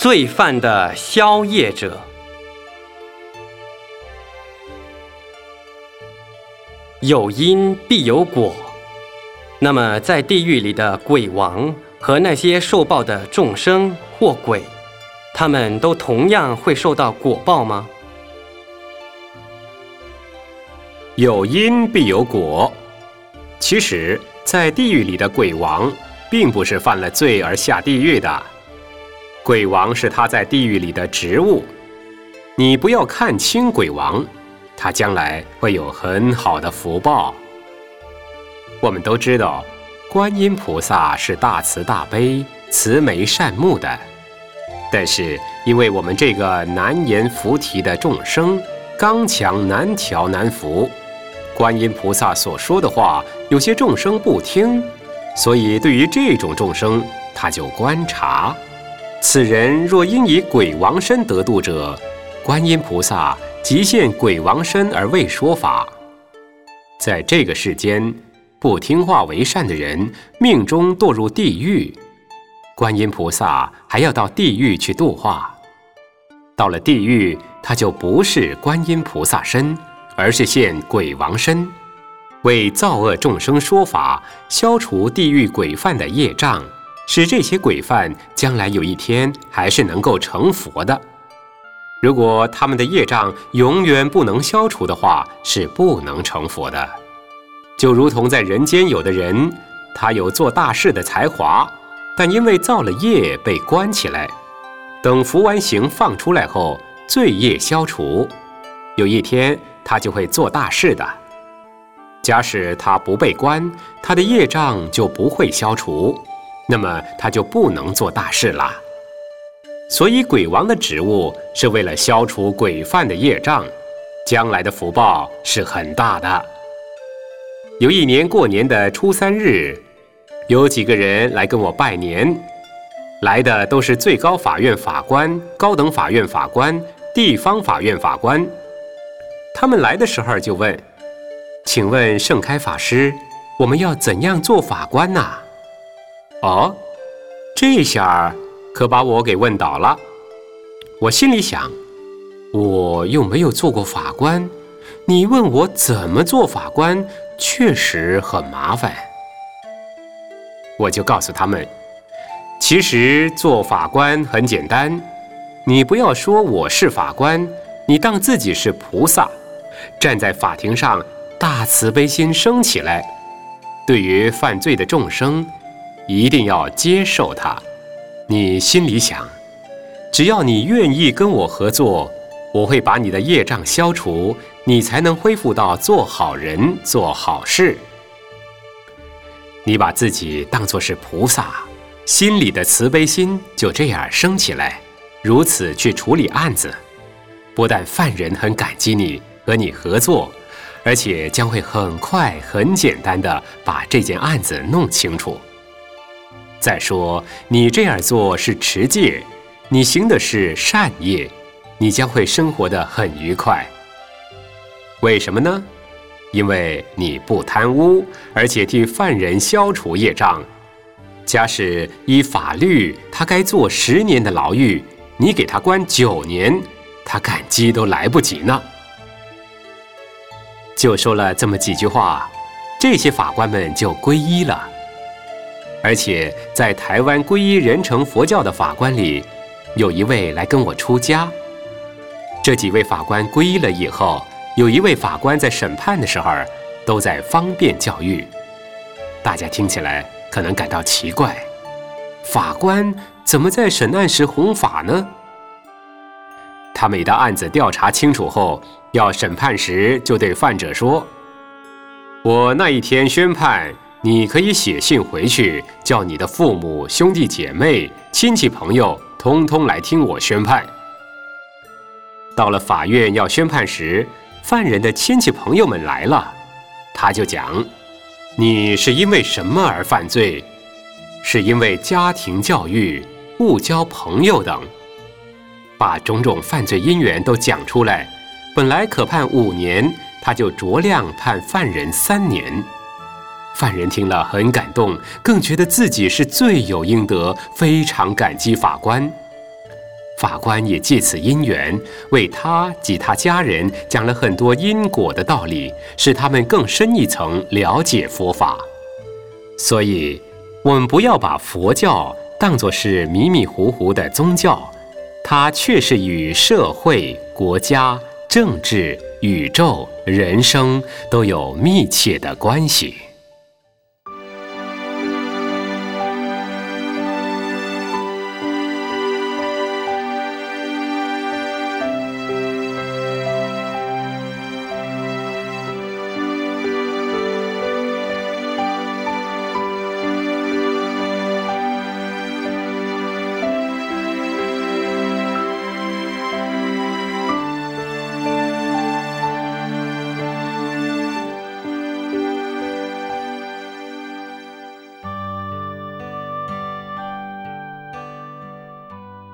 罪犯的宵夜者。有因必有果，那么在地狱里的鬼王和那些受报的众生或鬼，他们都同样会受到果报吗？有因必有果。其实，在地狱里的鬼王，并不是犯了罪而下地狱的，鬼王是他在地狱里的职务。你不要看轻鬼王。他将来会有很好的福报。我们都知道，观音菩萨是大慈大悲、慈眉善目的，但是因为我们这个难言菩提的众生，刚强难调难服，观音菩萨所说的话，有些众生不听，所以对于这种众生，他就观察：此人若因以鬼王身得度者，观音菩萨。即现鬼王身而未说法，在这个世间，不听话为善的人命中堕入地狱，观音菩萨还要到地狱去度化。到了地狱，他就不是观音菩萨身，而是现鬼王身，为造恶众生说法，消除地狱鬼犯的业障，使这些鬼犯将来有一天还是能够成佛的。如果他们的业障永远不能消除的话，是不能成佛的。就如同在人间，有的人他有做大事的才华，但因为造了业被关起来，等服完刑放出来后，罪业消除，有一天他就会做大事的。假使他不被关，他的业障就不会消除，那么他就不能做大事了。所以，鬼王的职务是为了消除鬼犯的业障，将来的福报是很大的。有一年过年的初三日，有几个人来跟我拜年，来的都是最高法院法官、高等法院法官、地方法院法官。他们来的时候就问：“请问盛开法师，我们要怎样做法官呐？”哦，这下。可把我给问倒了。我心里想，我又没有做过法官，你问我怎么做法官，确实很麻烦。我就告诉他们，其实做法官很简单，你不要说我是法官，你当自己是菩萨，站在法庭上，大慈悲心升起来，对于犯罪的众生，一定要接受他。你心里想，只要你愿意跟我合作，我会把你的业障消除，你才能恢复到做好人、做好事。你把自己当作是菩萨，心里的慈悲心就这样升起来，如此去处理案子，不但犯人很感激你和你合作，而且将会很快、很简单的把这件案子弄清楚。再说，你这样做是持戒，你行的是善业，你将会生活的很愉快。为什么呢？因为你不贪污，而且替犯人消除业障。假使依法律，他该坐十年的牢狱，你给他关九年，他感激都来不及呢。就说了这么几句话，这些法官们就皈依了。而且在台湾皈依仁成佛教的法官里，有一位来跟我出家。这几位法官皈依了以后，有一位法官在审判的时候都在方便教育。大家听起来可能感到奇怪：法官怎么在审案时弘法呢？他每当案子调查清楚后，要审判时，就对犯者说：“我那一天宣判。”你可以写信回去，叫你的父母、兄弟姐妹、亲戚朋友通通来听我宣判。到了法院要宣判时，犯人的亲戚朋友们来了，他就讲：你是因为什么而犯罪？是因为家庭教育、误交朋友等，把种种犯罪因缘都讲出来。本来可判五年，他就酌量判犯人三年。犯人听了很感动，更觉得自己是罪有应得，非常感激法官。法官也借此因缘，为他及他家人讲了很多因果的道理，使他们更深一层了解佛法。所以，我们不要把佛教当作是迷迷糊糊的宗教，它却是与社会、国家、政治、宇宙、人生都有密切的关系。